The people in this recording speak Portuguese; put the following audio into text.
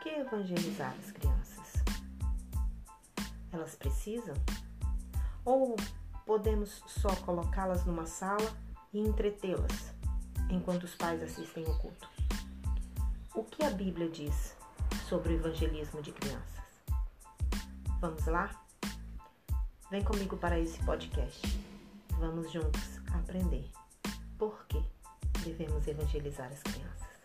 que evangelizar as crianças? Elas precisam? Ou podemos só colocá-las numa sala e entretê-las enquanto os pais assistem o culto? O que a Bíblia diz sobre o evangelismo de crianças? Vamos lá? Vem comigo para esse podcast. Vamos juntos aprender por que devemos evangelizar as crianças.